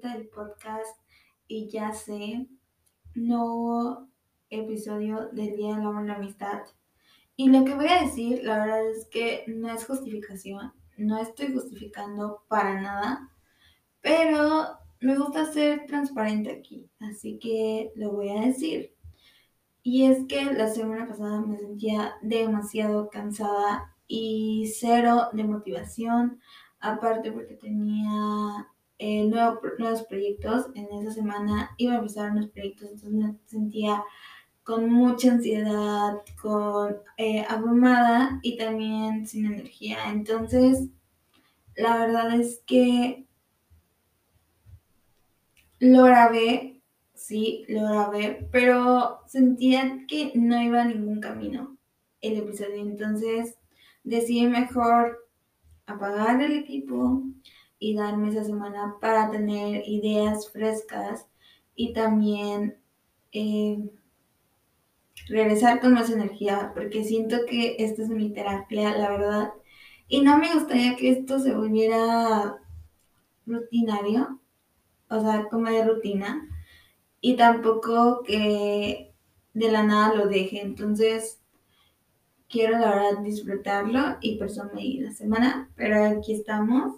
número 17 del podcast y ya sé, nuevo episodio del Día del Amor y la Amistad. Y lo que voy a decir, la verdad es que no es justificación, no estoy justificando para nada, pero me gusta ser transparente aquí, así que lo voy a decir. Y es que la semana pasada me sentía demasiado cansada y cero de motivación, aparte porque tenía eh, nuevos proyectos. En esa semana iba a empezar unos proyectos, entonces me sentía con mucha ansiedad, con eh, abrumada y también sin energía. Entonces, la verdad es que lo grabé sí, lo grabé, pero sentía que no iba a ningún camino el episodio. Entonces decidí mejor apagar el equipo y darme esa semana para tener ideas frescas y también eh, regresar con más energía, porque siento que esta es mi terapia, la verdad. Y no me gustaría que esto se volviera rutinario, o sea, como de rutina y tampoco que de la nada lo deje. Entonces, quiero la verdad disfrutarlo y por me di la semana, pero aquí estamos.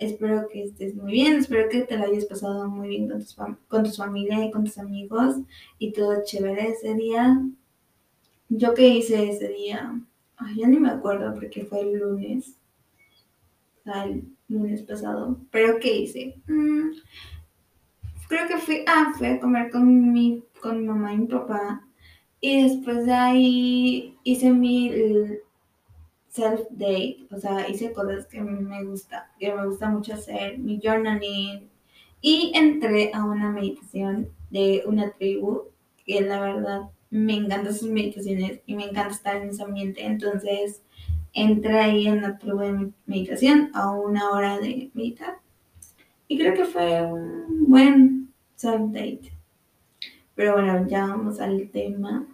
Espero que estés muy bien, espero que te lo hayas pasado muy bien con, tus con tu familia y con tus amigos y todo chévere ese día. ¿Yo qué hice ese día? Ay, ya ni me acuerdo porque fue el lunes. O sea, el lunes pasado. Pero ¿qué hice? Mm, creo que fui, ah, fui a comer con mi, con mi mamá y mi papá. Y después de ahí hice mi self-date, o sea, hice cosas que me gusta, que me gusta mucho hacer, mi journaling. Y entré a una meditación de una tribu, que la verdad me encantan sus meditaciones y me encanta estar en ese ambiente. Entonces entré ahí en la tribu de meditación a una hora de meditar. Y creo que fue un buen date. Pero bueno, ya vamos al tema.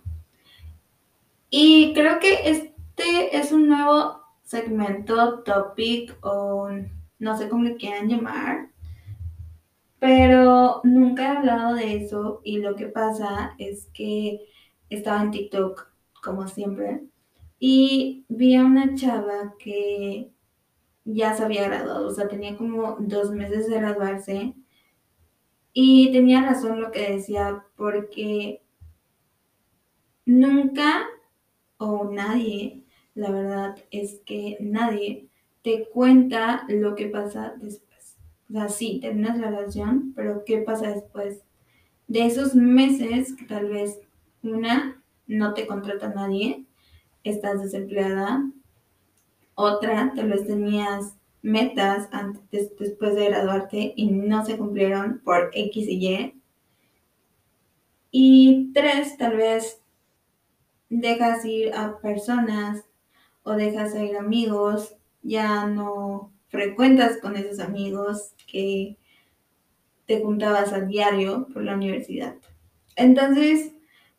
Y creo que este es un nuevo segmento, topic o no sé cómo le quieran llamar. Pero nunca he hablado de eso y lo que pasa es que estaba en TikTok, como siempre, y vi a una chava que ya se había graduado, o sea, tenía como dos meses de graduarse y tenía razón lo que decía, porque nunca o nadie, la verdad es que nadie te cuenta lo que pasa después. O sea, sí, terminas la relación, pero ¿qué pasa después? De esos meses tal vez una no te contrata nadie, estás desempleada, otra tal vez tenías metas antes, después de graduarte y no se cumplieron por X y Y. Y tres, tal vez dejas ir a personas o dejas ir amigos, ya no frecuentas con esos amigos que te juntabas a diario por la universidad. Entonces,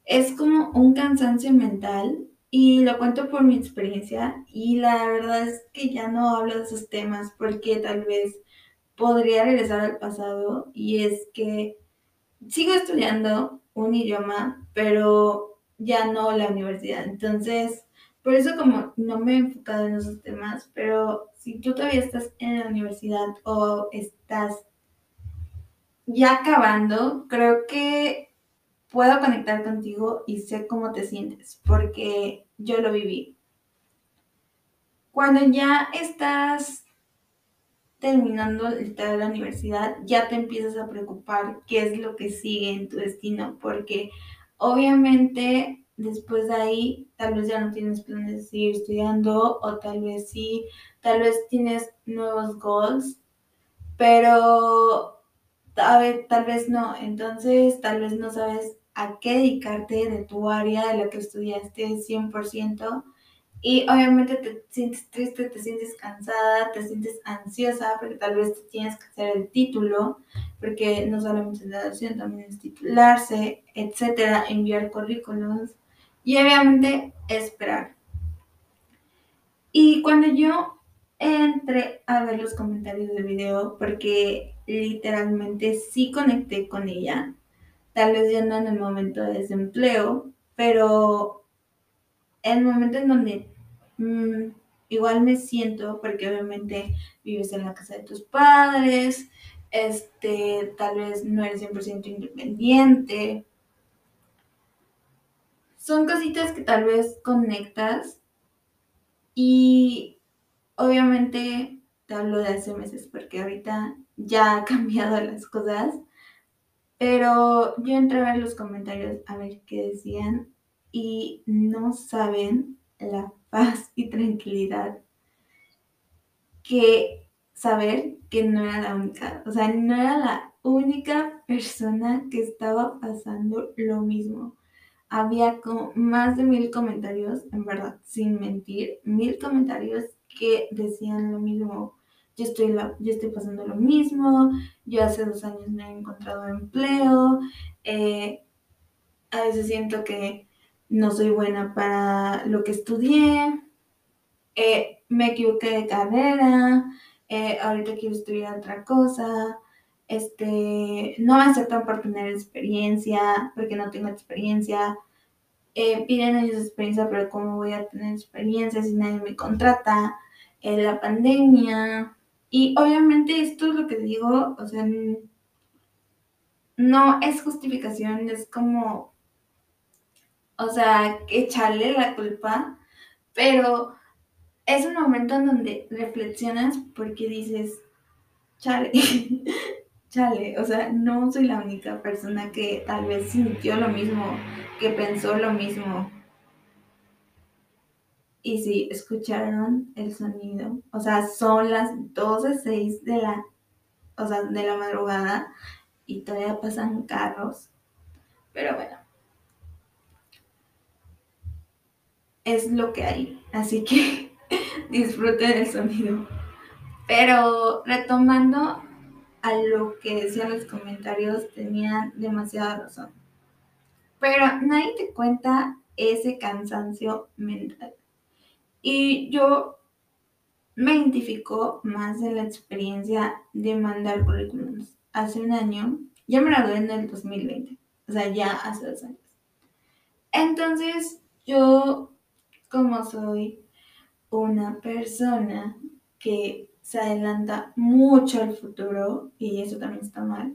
es como un cansancio mental y lo cuento por mi experiencia y la verdad es que ya no hablo de esos temas porque tal vez podría regresar al pasado y es que sigo estudiando un idioma, pero ya no la universidad. Entonces, por eso como no me he enfocado en esos temas, pero si tú todavía estás en la universidad o estás ya acabando, creo que puedo conectar contigo y sé cómo te sientes, porque yo lo viví. Cuando ya estás terminando la universidad, ya te empiezas a preocupar qué es lo que sigue en tu destino, porque obviamente después de ahí tal vez ya no tienes planes de seguir estudiando o tal vez sí, tal vez tienes nuevos goals, pero tal vez no, entonces tal vez no sabes a qué dedicarte de tu área, de lo que estudiaste 100%. Y obviamente te sientes triste, te sientes cansada, te sientes ansiosa, porque tal vez tienes que hacer el título, porque no solamente es la adopción, también es titularse, etcétera, enviar currículums y obviamente esperar. Y cuando yo entré a ver los comentarios del video porque literalmente sí conecté con ella. Tal vez ya no en el momento de desempleo, pero en el momento en donde mmm, igual me siento, porque obviamente vives en la casa de tus padres, este, tal vez no eres 100% independiente. Son cositas que tal vez conectas y obviamente te hablo de hace meses porque ahorita ya ha cambiado las cosas, pero yo entré a ver los comentarios a ver qué decían y no saben la paz y tranquilidad que saber que no era la única, o sea, no era la única persona que estaba pasando lo mismo. Había más de mil comentarios, en verdad, sin mentir, mil comentarios que decían lo mismo. Yo estoy, yo estoy pasando lo mismo, yo hace dos años no he encontrado empleo, eh, a veces siento que no soy buena para lo que estudié, eh, me equivoqué de carrera, eh, ahorita quiero estudiar otra cosa, este, no me aceptan por tener experiencia, porque no tengo experiencia, eh, piden años de experiencia, pero ¿cómo voy a tener experiencia si nadie me contrata? la pandemia, y obviamente esto es lo que digo, o sea, no es justificación, es como, o sea, echarle la culpa, pero es un momento en donde reflexionas porque dices, chale, chale, o sea, no soy la única persona que tal vez sintió lo mismo, que pensó lo mismo. Y si escucharon el sonido, o sea, son las 12.06 de la, o sea, de la madrugada y todavía pasan carros. Pero bueno, es lo que hay. Así que disfruten el sonido. Pero retomando a lo que decían los comentarios, tenían demasiada razón. Pero nadie te cuenta ese cansancio mental. Y yo me identifico más en la experiencia de mandar currículums. Hace un año, yo me gradué en el 2020, o sea, ya hace dos años. Entonces, yo, como soy una persona que se adelanta mucho al futuro, y eso también está mal,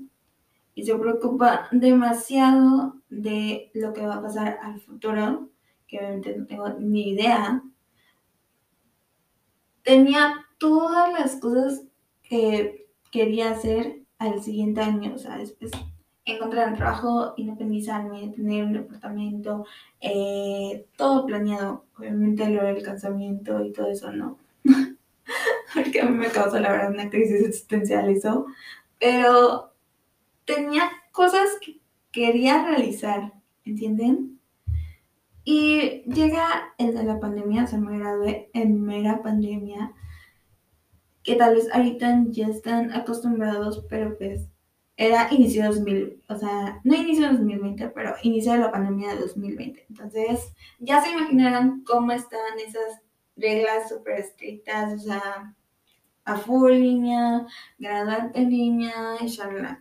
y se preocupa demasiado de lo que va a pasar al futuro, que obviamente no tengo ni idea, tenía todas las cosas que quería hacer al siguiente año, o sea, después encontrar un trabajo, independizarme, tener un departamento, eh, todo planeado. Obviamente lo del cansamiento y todo eso no. Porque a mí me causa la verdad una crisis existencial eso. Pero tenía cosas que quería realizar, ¿entienden? Y llega el de la pandemia, se me gradué en mera pandemia, que tal vez ahorita ya están acostumbrados, pero pues era inicio de 2000, o sea, no inicio de 2020, pero inicio de la pandemia de 2020. Entonces, ya se imaginarán cómo estaban esas reglas súper estrictas, o sea, a full línea, graduarte en línea y.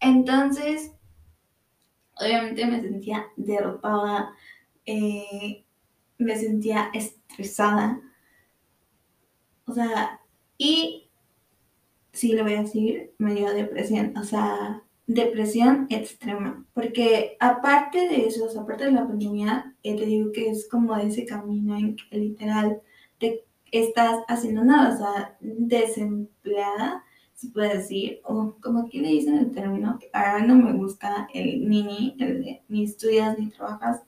Entonces, obviamente me sentía derrotada, eh, me sentía estresada, o sea, y sí lo voy a decir, me dio depresión, o sea, depresión extrema, porque aparte de eso, aparte de la pandemia, eh, te digo que es como ese camino en que literal te estás haciendo nada, o sea, desempleada, se puede decir, o como aquí le dicen el término, que ahora no me gusta el ni, el de ni estudias ni trabajas,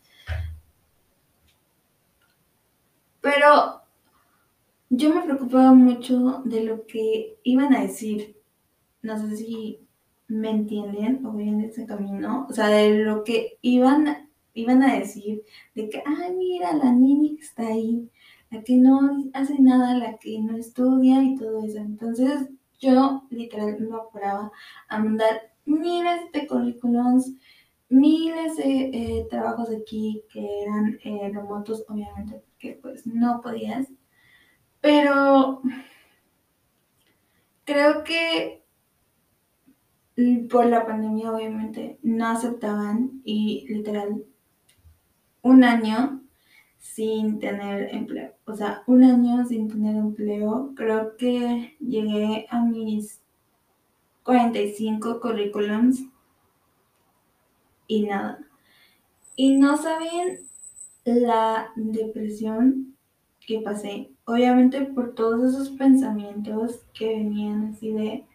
pero yo me preocupaba mucho de lo que iban a decir. No sé si me entienden o voy en ese camino. O sea, de lo que iban, iban a decir. De que, ay, mira, la niña que está ahí. La que no hace nada, la que no estudia y todo eso. Entonces, yo literal me apuraba a mandar miles de currículums, miles de eh, trabajos aquí que eran eh, remotos, obviamente, porque pues no podías pero creo que por la pandemia obviamente no aceptaban y literal un año sin tener empleo. O sea, un año sin tener empleo. Creo que llegué a mis 45 currículums y nada. Y no saben la depresión que pasé. Obviamente por todos esos pensamientos que venían así de,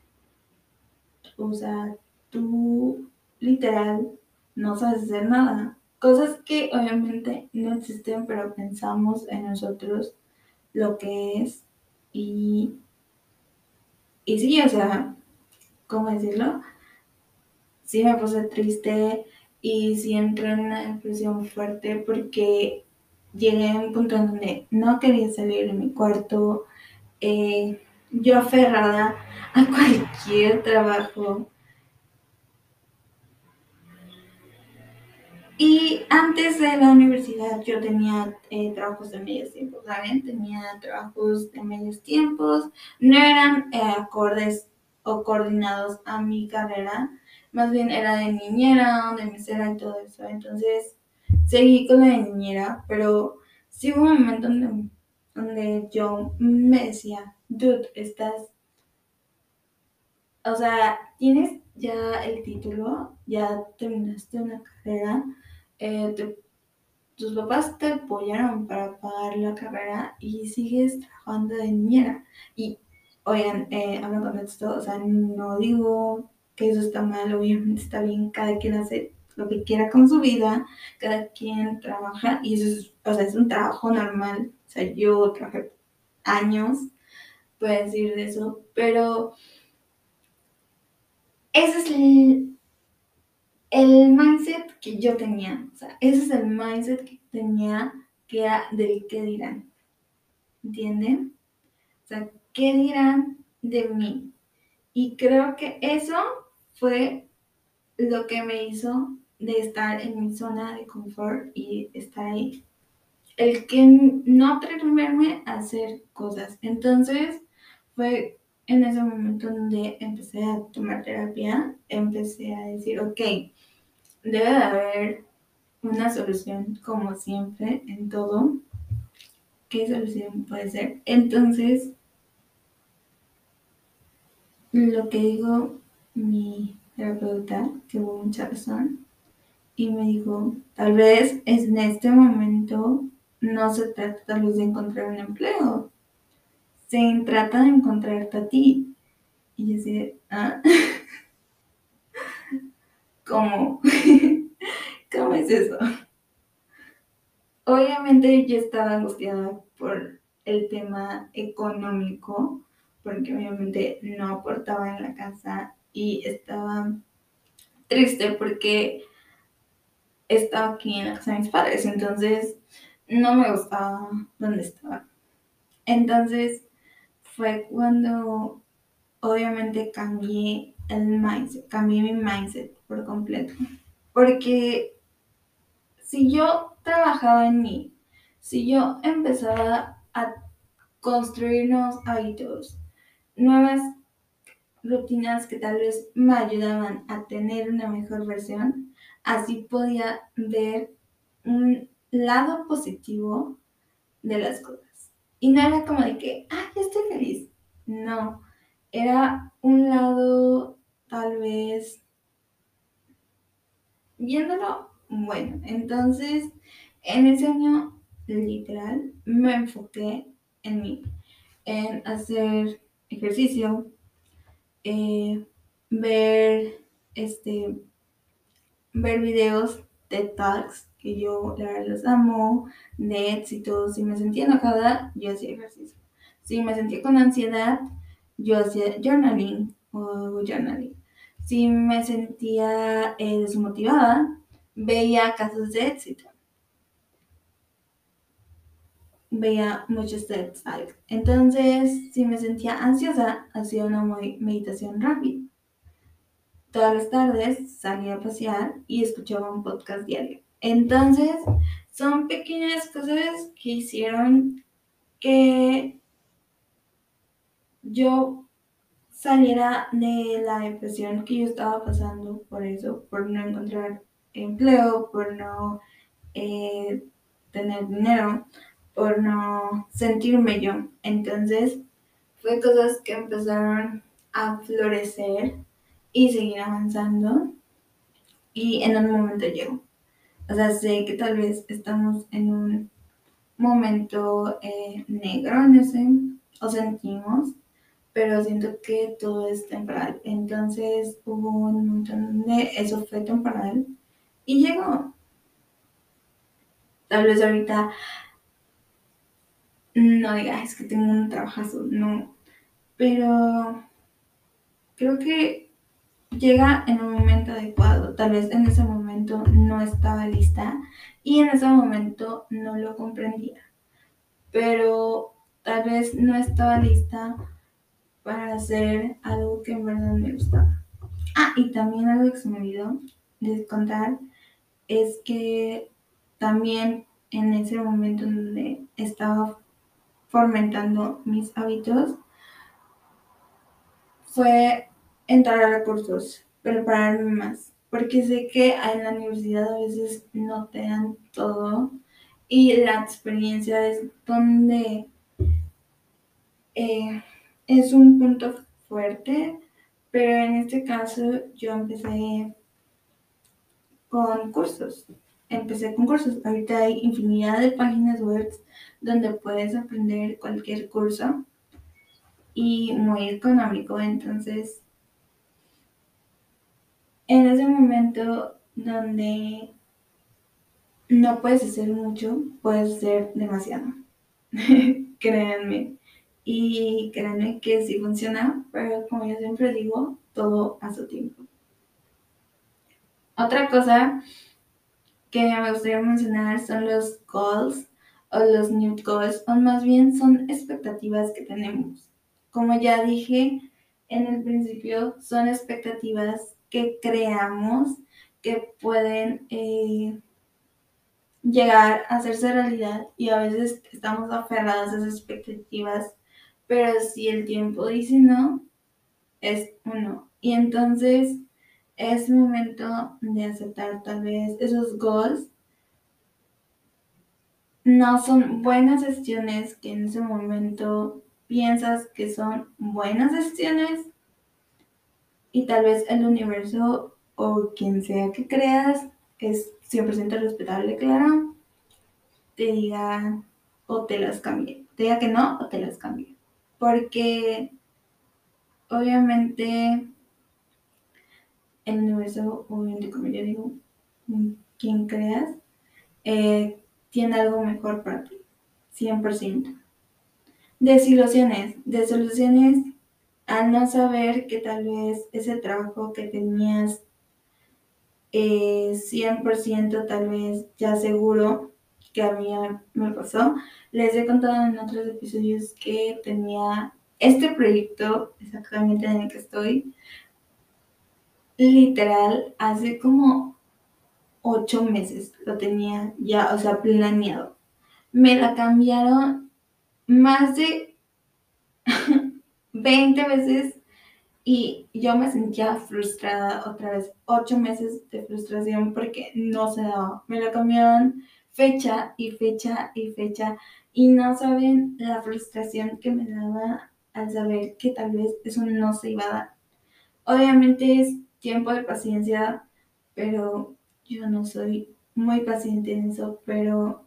o sea, tú literal no sabes hacer nada. Cosas que obviamente no existen, pero pensamos en nosotros lo que es. Y, y sí, o sea, ¿cómo decirlo? Sí me puse triste y sí entré en una depresión fuerte porque llegué a un punto en donde no quería salir de mi cuarto, eh, yo aferrada a cualquier trabajo. Antes de la universidad yo tenía eh, trabajos de medios tiempos, ¿saben? Tenía trabajos de medios tiempos, no eran eh, acordes o coordinados a mi carrera, más bien era de niñera, de mesera y todo eso. Entonces seguí con la de niñera, pero sí hubo un momento donde, donde yo me decía, dude, estás, o sea, tienes ya el título, ya terminaste una carrera, eh, tus papás te apoyaron para pagar la carrera y sigues trabajando de niñera. Y, oigan, eh, hablando con esto, o sea, no digo que eso está mal, obviamente está bien, cada quien hace lo que quiera con su vida, cada quien trabaja y eso es, o sea, es un trabajo normal. O sea, yo trabajé años, puedo decir de eso, pero ese es el, el mindset que yo tenía. O sea, ese es el mindset que tenía que del qué dirán. ¿Entienden? O sea, ¿qué dirán de mí? Y creo que eso fue lo que me hizo de estar en mi zona de confort y estar ahí. El que no atreverme a hacer cosas. Entonces fue en ese momento donde empecé a tomar terapia, empecé a decir, ok, debe de haber una solución como siempre en todo. ¿Qué solución puede ser? Entonces, lo que digo mi terapeuta, que hubo mucha razón, y me dijo, tal vez en este momento no se trata tal de encontrar un empleo, se trata de encontrarte a ti. Y yo decía, ah, ¿cómo? ¿Cómo es eso? Obviamente yo estaba angustiada por el tema económico, porque obviamente no aportaba en la casa y estaba triste porque estaba aquí en la casa de mis padres, entonces no me gustaba donde estaba. Entonces fue cuando obviamente cambié el mindset, cambié mi mindset por completo. Porque si yo trabajaba en mí, si yo empezaba a construir nuevos hábitos, nuevas rutinas que tal vez me ayudaban a tener una mejor versión, así podía ver un lado positivo de las cosas. Y no era como de que, ah, ya estoy feliz. No, era un lado tal vez viéndolo bueno. Entonces, en ese año literal me enfoqué en mí, en hacer ejercicio, eh, ver este ver videos de Talks, que yo la verdad los amo, de éxito. Si me sentía enojada, yo hacía ejercicio. Si me sentía con ansiedad, yo hacía journaling o journaling. Si me sentía eh, desmotivada, veía casos de éxito. Veía muchos TED Entonces, si me sentía ansiosa, hacía una meditación rápida todas las tardes salía a pasear y escuchaba un podcast diario. Entonces, son pequeñas cosas que hicieron que yo saliera de la depresión que yo estaba pasando por eso, por no encontrar empleo, por no eh, tener dinero, por no sentirme yo. Entonces, fue cosas que empezaron a florecer y seguir avanzando y en un momento llegó. O sea, sé que tal vez estamos en un momento eh, negro en ese, o sentimos, pero siento que todo es temporal. Entonces hubo un momento donde eso fue temporal y llegó. Tal vez ahorita no diga, es que tengo un trabajazo, no. Pero creo que llega en un momento adecuado. Tal vez en ese momento no estaba lista y en ese momento no lo comprendía. Pero tal vez no estaba lista para hacer algo que en verdad me gustaba. Ah, y también algo que se me olvidó de contar es que también en ese momento donde estaba fomentando mis hábitos fue entrar a recursos, prepararme más, porque sé que en la universidad a veces no te dan todo y la experiencia es donde eh, es un punto fuerte, pero en este caso yo empecé con cursos. Empecé con cursos. Ahorita hay infinidad de páginas web donde puedes aprender cualquier curso y muy económico. Entonces, en ese momento donde no puedes hacer mucho, puedes hacer demasiado. Créanme. Y créanme que sí funciona, pero como yo siempre digo, todo a su tiempo. Otra cosa que me gustaría mencionar son los goals o los new goals, o más bien son expectativas que tenemos. Como ya dije en el principio, son expectativas que creamos que pueden eh, llegar a hacerse realidad y a veces estamos aferrados a esas expectativas pero si el tiempo dice no, es uno. Y entonces es momento de aceptar tal vez esos goals. No son buenas gestiones que en ese momento piensas que son buenas gestiones y tal vez el universo o quien sea que creas es 100% respetable, claro, te diga o te las cambie. Te diga que no o te las cambie porque obviamente el universo, obviamente como yo digo, quien creas, eh, tiene algo mejor para ti, 100%. Desilusiones, desilusiones al no saber que tal vez ese trabajo que tenías eh, 100% tal vez ya seguro que a mí me pasó. Les he contado en otros episodios que tenía este proyecto exactamente en el que estoy. Literal, hace como ocho meses lo tenía ya, o sea, planeado. Me la cambiaron más de 20 veces y yo me sentía frustrada otra vez. Ocho meses de frustración porque no se daba. Me la cambiaron fecha y fecha y fecha y no saben la frustración que me daba al saber que tal vez eso no se iba a dar. Obviamente es tiempo de paciencia, pero yo no soy muy paciente en eso, pero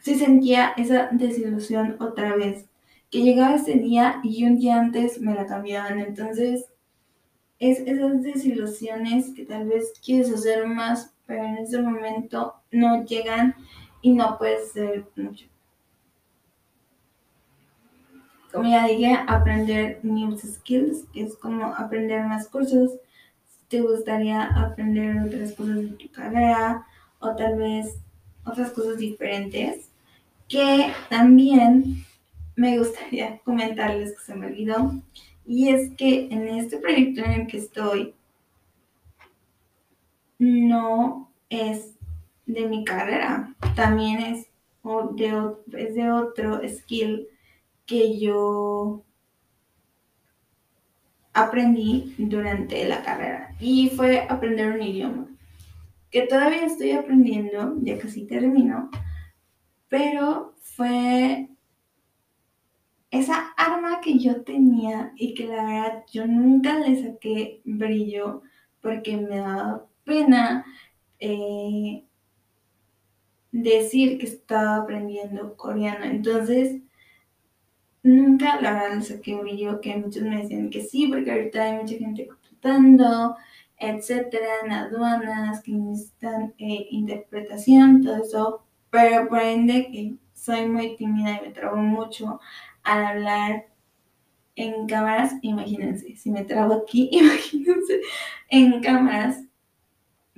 sí sentía esa desilusión otra vez, que llegaba ese día y un día antes me la cambiaban, entonces es esas desilusiones que tal vez quieres hacer más pero en ese momento no llegan y no puedes hacer mucho. Como ya dije, aprender new skills, es como aprender más cursos. Te gustaría aprender otras cosas de tu carrera o tal vez otras cosas diferentes, que también me gustaría comentarles que se me olvidó. Y es que en este proyecto en el que estoy, no es de mi carrera, también es de, es de otro skill que yo aprendí durante la carrera. Y fue aprender un idioma que todavía estoy aprendiendo, ya casi termino, pero fue esa arma que yo tenía y que la verdad yo nunca le saqué brillo porque me daba pena eh, decir que estaba aprendiendo coreano. Entonces, nunca la verdad le saqué brillo, que muchos me decían que sí, porque ahorita hay mucha gente contratando, etcétera, en aduanas que necesitan eh, interpretación, todo eso, pero por ende que soy muy tímida y me trabo mucho al hablar en cámaras, imagínense, si me trabo aquí, imagínense, en cámaras,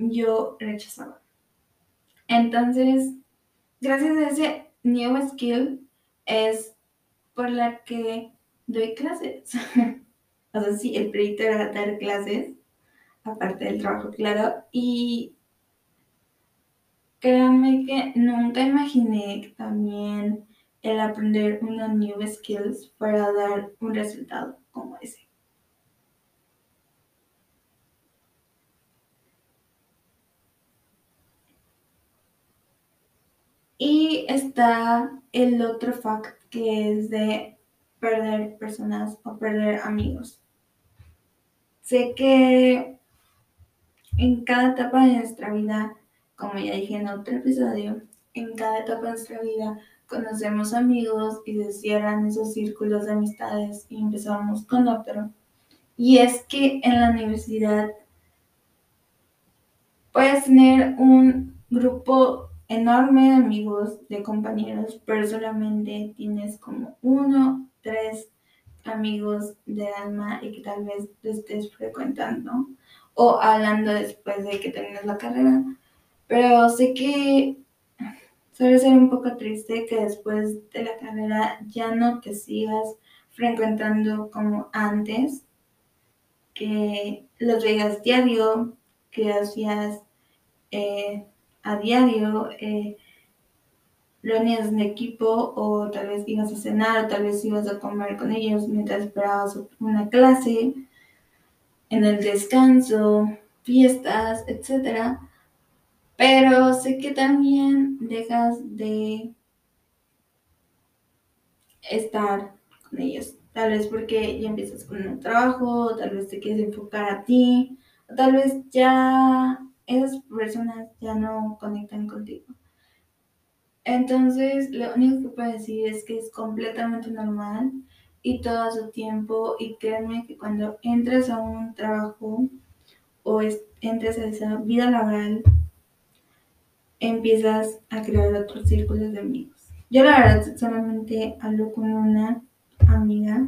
yo rechazaba. Entonces, gracias a ese new skill es por la que doy clases. o sea, sí, el proyecto era dar clases, aparte del trabajo, claro, y créanme que nunca imaginé también el aprender una new skills para dar un resultado como ese. Y está el otro fact que es de perder personas o perder amigos. Sé que en cada etapa de nuestra vida, como ya dije en otro episodio, en cada etapa de nuestra vida conocemos amigos y se cierran esos círculos de amistades y empezamos con otro. Y es que en la universidad puedes tener un grupo enorme amigos, de compañeros, pero solamente tienes como uno, tres amigos de alma y que tal vez te estés frecuentando o hablando después de que termines la carrera. Pero sé que suele ser un poco triste que después de la carrera ya no te sigas frecuentando como antes, que los veías diario, que hacías eh, a diario eh, reunías en equipo o tal vez ibas a cenar o tal vez ibas a comer con ellos mientras esperabas una clase, en el descanso, fiestas, etc. Pero sé que también dejas de estar con ellos. Tal vez porque ya empiezas con un trabajo, tal vez te quieres enfocar a ti, o tal vez ya esas personas ya no conectan contigo. Entonces, lo único que puedo decir es que es completamente normal y todo a su tiempo y créanme que cuando entres a un trabajo o entres a esa vida laboral, empiezas a crear otros círculos de amigos. Yo la verdad solamente hablo con una amiga,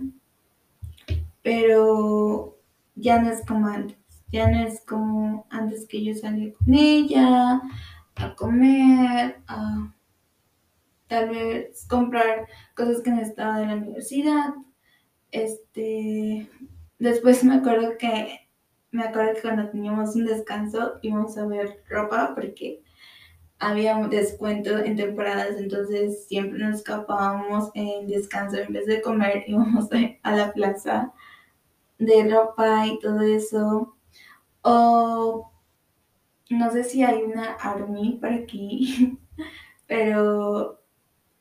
pero ya no es como antes. Ya no es como antes que yo salía con ella a comer, a tal vez comprar cosas que necesitaba de la universidad. Este, después me acuerdo que me acuerdo que cuando teníamos un descanso íbamos a ver ropa porque había un descuento en temporadas, entonces siempre nos escapábamos en descanso en vez de comer íbamos a la plaza de ropa y todo eso. O no sé si hay una Army por aquí, pero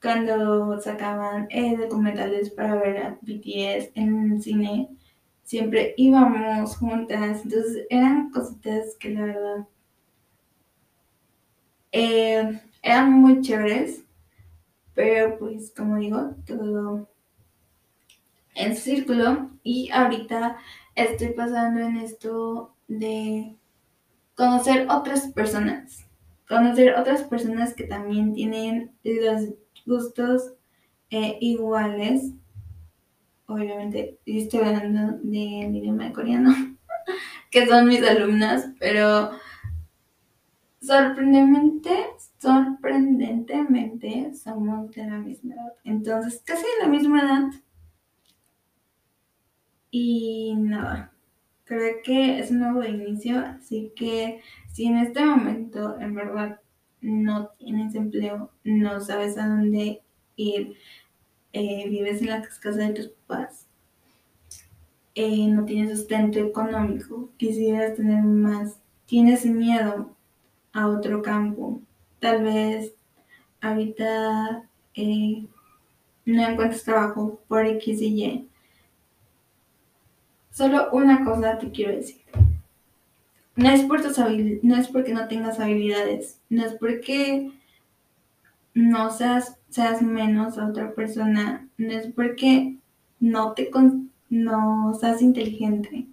cuando sacaban eh, documentales para ver a BTS en el cine, siempre íbamos juntas. Entonces eran cositas que la verdad eh, eran muy chéveres. Pero pues como digo, todo en círculo. Y ahorita estoy pasando en esto de conocer otras personas. Conocer otras personas que también tienen los gustos eh, iguales. Obviamente, estoy hablando de idioma coreano, que son mis alumnas, pero sorprendentemente, sorprendentemente somos de la misma edad. Entonces, casi de la misma edad. Y nada, creo que es un nuevo inicio, así que si en este momento en verdad no tienes empleo, no sabes a dónde ir, eh, vives en la casa de tus papás, eh, no tienes sustento económico, quisieras tener más, tienes miedo a otro campo, tal vez ahorita eh, no encuentras trabajo por X y Y. Solo una cosa te quiero decir. No es, por tus no es porque no tengas habilidades, no es porque no seas, seas menos a otra persona, no es porque no te no seas inteligente.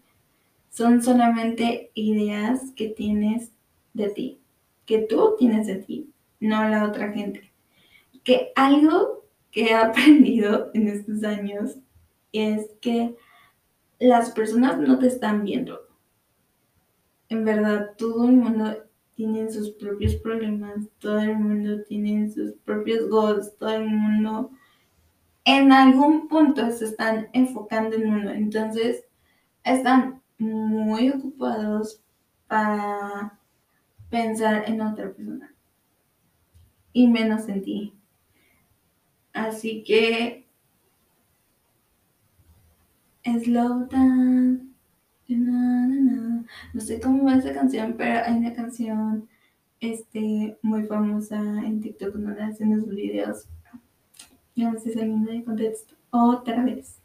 Son solamente ideas que tienes de ti, que tú tienes de ti, no la otra gente. Que algo que he aprendido en estos años es que las personas no te están viendo. En verdad, todo el mundo tiene sus propios problemas, todo el mundo tiene sus propios goals, todo el mundo en algún punto se están enfocando en uno. Entonces, están muy ocupados para pensar en otra persona y menos en ti. Así que Slow down. No sé cómo va esa canción, pero hay una canción este, muy famosa en TikTok donde hacen los videos. No sé saliendo de contexto otra vez.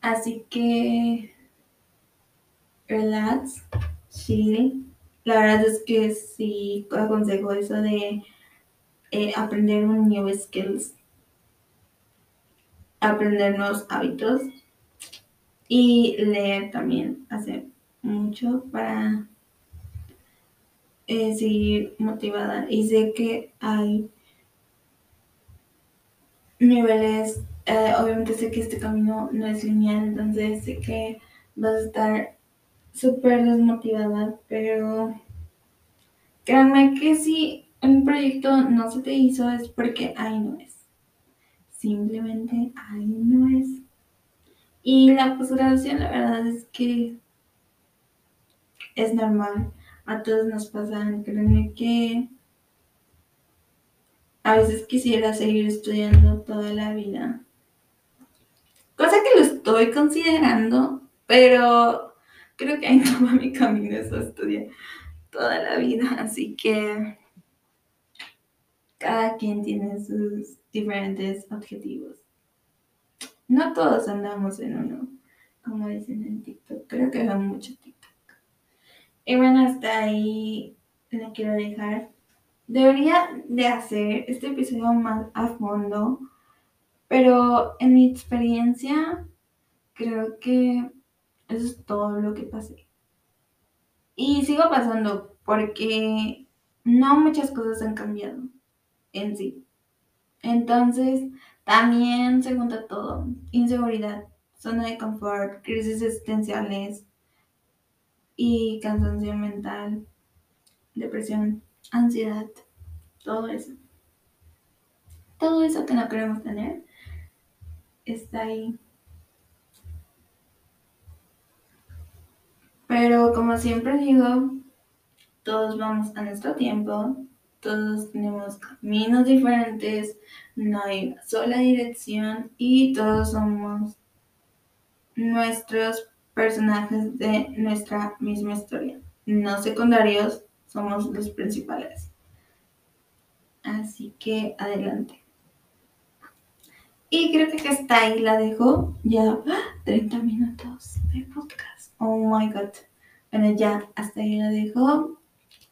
Así que relax, chill. La verdad es que sí aconsejo eso de eh, aprender un new skills, aprender nuevos hábitos y leer también hace mucho para eh, seguir motivada. Y sé que hay niveles, eh, obviamente sé que este camino no es lineal, entonces sé que vas a estar súper desmotivada, pero créanme que si un proyecto no se te hizo es porque ahí no es. Simplemente ahí no es. Y la posgraduación, la verdad es que es normal. A todos nos pasan. Créanme que a veces quisiera seguir estudiando toda la vida. Cosa que lo estoy considerando, pero creo que ahí no va mi camino eso estudiar toda la vida. Así que cada quien tiene sus diferentes objetivos. No todos andamos en uno, como dicen en TikTok. Creo que veo mucho TikTok. Y bueno, hasta ahí le quiero dejar. Debería de hacer este episodio más a fondo, pero en mi experiencia creo que eso es todo lo que pasé. Y sigo pasando porque no muchas cosas han cambiado en sí. Entonces, también se junta todo. Inseguridad, zona de confort, crisis existenciales y cansancio mental, depresión, ansiedad, todo eso. Todo eso que no queremos tener está ahí. Pero como siempre digo, todos vamos a nuestro tiempo, todos tenemos caminos diferentes, no hay una sola dirección y todos somos nuestros personajes de nuestra misma historia. No secundarios, somos los principales. Así que adelante. Y creo que hasta ahí la dejo. Ya 30 minutos de podcast. Oh my god. Bueno, ya hasta ahí la dejo.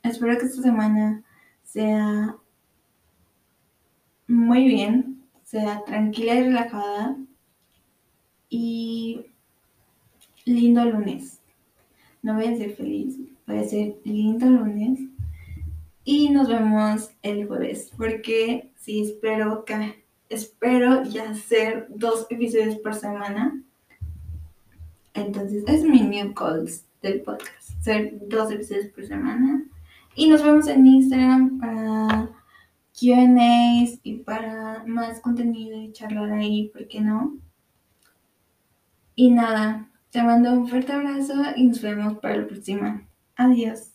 Espero que esta semana sea muy bien, sea tranquila y relajada y lindo lunes. No voy a ser feliz, voy a ser lindo lunes y nos vemos el jueves porque sí espero que espero ya hacer dos episodios por semana. Entonces es mi new calls del podcast, hacer dos episodios por semana y nos vemos en Instagram para QAs y para más contenido y charlar ahí, ¿por qué no? Y nada, te mando un fuerte abrazo y nos vemos para la próxima. Adiós.